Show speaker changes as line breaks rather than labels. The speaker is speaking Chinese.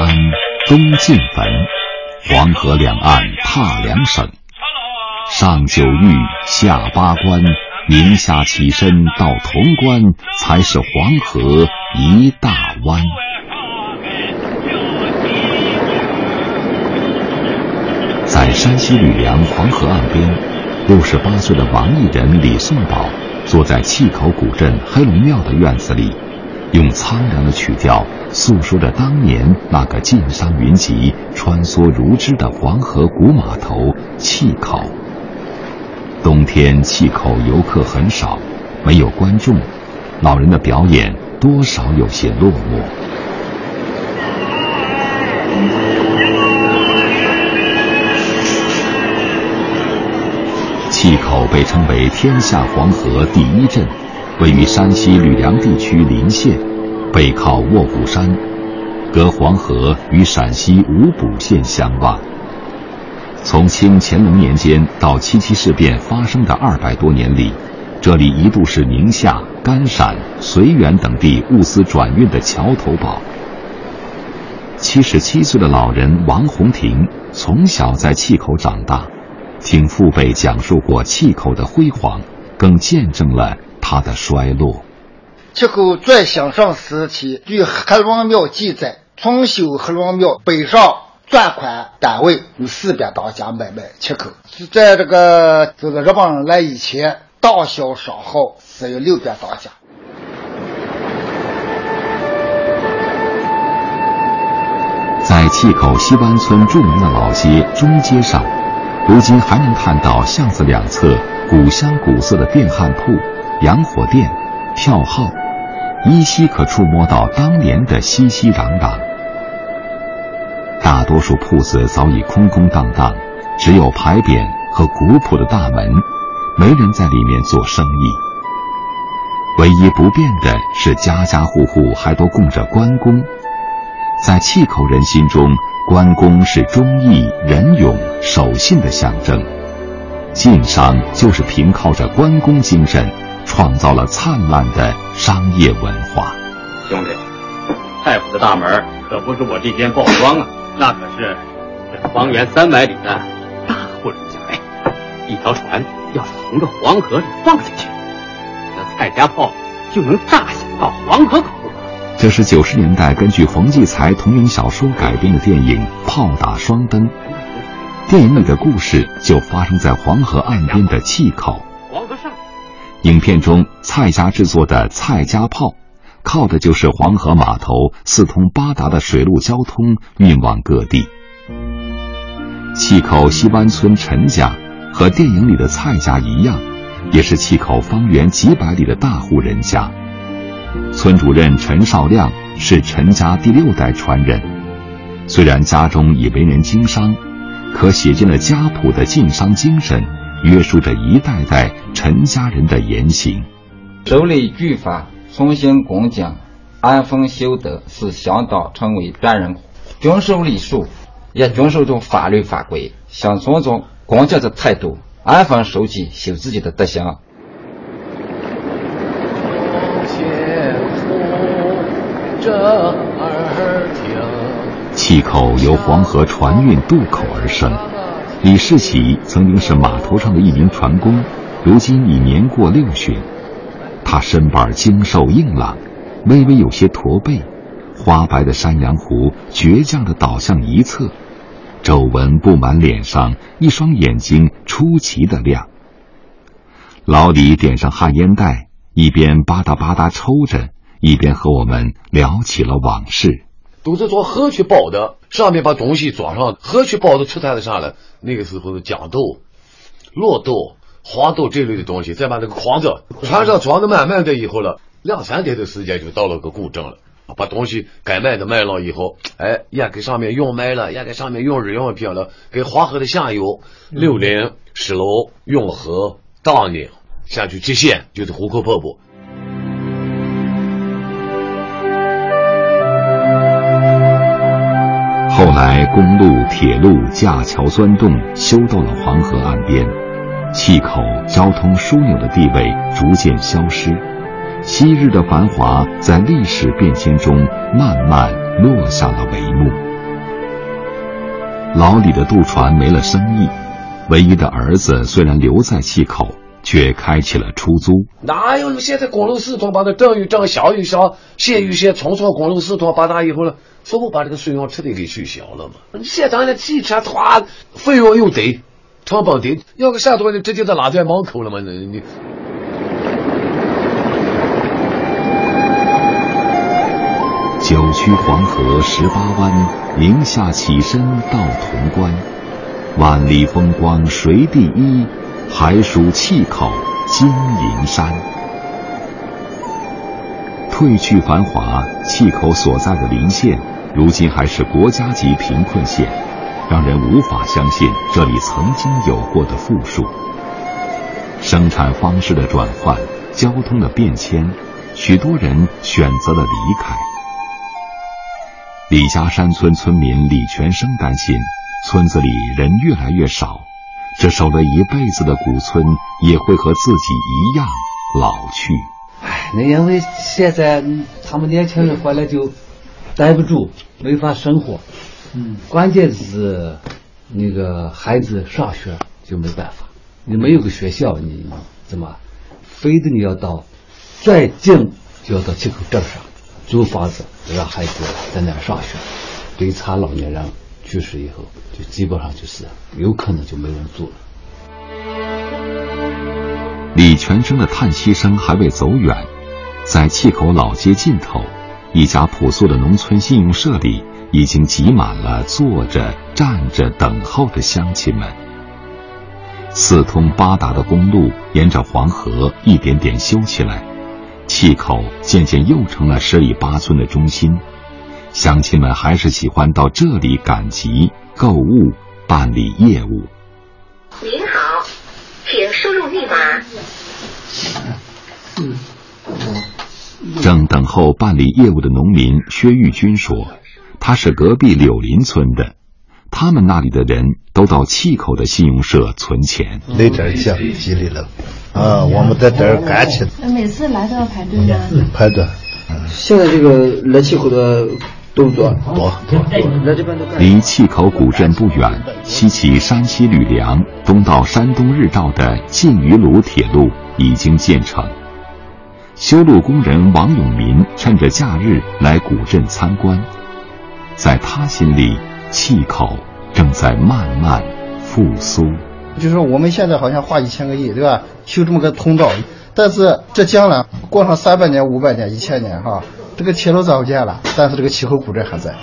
安，东晋坟，黄河两岸踏两省，上九峪，下八关，宁夏起身到潼关，才是黄河一大湾。在山西吕梁黄河岸边，六十八岁的王艺人李颂宝坐在契口古镇黑龙庙的院子里，用苍凉的曲调诉说着当年那个晋商云集、穿梭如织的黄河古码头气口。冬天气口游客很少，没有观众，老人的表演多少有些落寞。气口被称为天下黄河第一镇，位于山西吕梁地区临县，背靠卧虎山，隔黄河与陕西无补县相望。从清乾隆年间到七七事变发生的二百多年里，这里一度是宁夏、甘陕、绥远等地物资转运的桥头堡。七十七岁的老人王洪庭从小在契口长大。听父辈讲述过契口的辉煌，更见证了它的衰落。
契口最兴盛时期，据黑龙庙记载，重修黑龙庙北上专款单位有四百多家买卖切口。是在这个这个日本人来以前，大小商号是有六百多家。
在气口西湾村著名的老街中街上。如今还能看到巷子两侧古香古色的电焊铺、洋火店、票号，依稀可触摸到当年的熙熙攘攘。大多数铺子早已空空荡荡，只有牌匾和古朴的大门，没人在里面做生意。唯一不变的是，家家户户还都供着关公，在契口人心中。关公是忠义、仁勇、守信的象征，晋商就是凭靠着关公精神，创造了灿烂的商业文化。
兄弟，太府的大门可不是我这边报庄啊，那可是这方圆三百里的大户人家哎。一条船要是从这黄河里放下去，那蔡家炮就能炸响到黄河口。
这是九十年代根据冯骥才同名小说改编的电影《炮打双灯》。电影里的故事就发生在黄河岸边的气口。黄河上，影片中蔡家制作的蔡家炮，靠的就是黄河码头四通八达的水陆交通运往各地。契口西湾村陈家和电影里的蔡家一样，也是契口方圆几百里的大户人家。村主任陈少亮是陈家第六代传人，虽然家中已为人经商，可写进了家谱的晋商精神，约束着一代代陈家人的言行。
守礼具法，从行恭敬，安分修德，使乡道成为专人遵守礼数，也遵守着法律法规，想尊重恭敬的态度，安分守己，修自己的德行。
气口由黄河船运渡口而生，李世启曾经是码头上的一名船工，如今已年过六旬。他身板精瘦硬朗，微微有些驼背，花白的山羊胡倔强地倒向一侧，皱纹布满脸上，一双眼睛出奇的亮。老李点上旱烟袋，一边吧嗒吧嗒抽着。一边和我们聊起了往事，
都是做河曲包的，上面把东西装上，河曲包的出台子上了。那个时候的豇豆、骆豆、黄豆这类的东西，再把那个筐子船上装的满满的以后了，两三天的时间就到了个古镇了。把东西该卖的卖了以后，哎，也给上面用卖了，也给上面用日用品了，给黄河的下游六陵、石楼、永和、大宁下去接线，就是壶口瀑布。
后来，公路、铁路、架桥钻洞修到了黄河岸边，气口交通枢纽的地位逐渐消失，昔日的繁华在历史变迁中慢慢落下了帷幕。老李的渡船没了生意，唯一的儿子虽然留在气口，却开启了出租。
哪有现在公路四通，把它正与正，小雨小，县与县，从从公路四通，把它以后了，全部把这个费用彻底给取消了嘛？现在的汽车花费用又低，成本低，要个下多的直接就拉在门口了嘛？你你。
九曲黄河十八弯，宁夏起身到潼关。万里风光谁第一？还属气口金银山。褪去繁华，气口所在的临县，如今还是国家级贫困县，让人无法相信这里曾经有过的富庶。生产方式的转换，交通的变迁，许多人选择了离开。李家山村村民李全生担心，村子里人越来越少，这守了一辈子的古村也会和自己一样老去。
哎，那因为现在他们年轻人回来就待不住，没法生活。嗯，关键是那个孩子上学就没办法，你没有个学校，你怎么？非得你要到再近就要到七口镇上。租房子让孩子在那儿上学，对他老年人去世以后，就基本上就是有可能就没人住了。
李全生的叹息声还未走远，在气口老街尽头，一家朴素的农村信用社里已经挤满了坐着、站着等候的乡亲们。四通八达的公路沿着黄河一点点修起来。气口渐渐又成了十里八村的中心，乡亲们还是喜欢到这里赶集、购物、办理业务。
您好，请输入密码。
正等候办理业务的农民薛玉军说：“他是隔壁柳林村的。”他们那里的人都到气口的信用社存钱，
那点钱积累了，啊，我们在这儿干起。
每次来都要排队吗？
排队。
现在这个来气口的多不多？
离气口古镇不远，西起山西吕梁，东到山东日照的晋榆鲁铁路已经建成。修路工人王永民趁着假日来古镇参观，在他心里。气口正在慢慢复苏，
就是说我们现在好像花一千个亿，对吧？修这么个通道，但是这将来过上三百年、五百年、一千年，哈，这个铁路找不见了，但是这个气候古镇还在。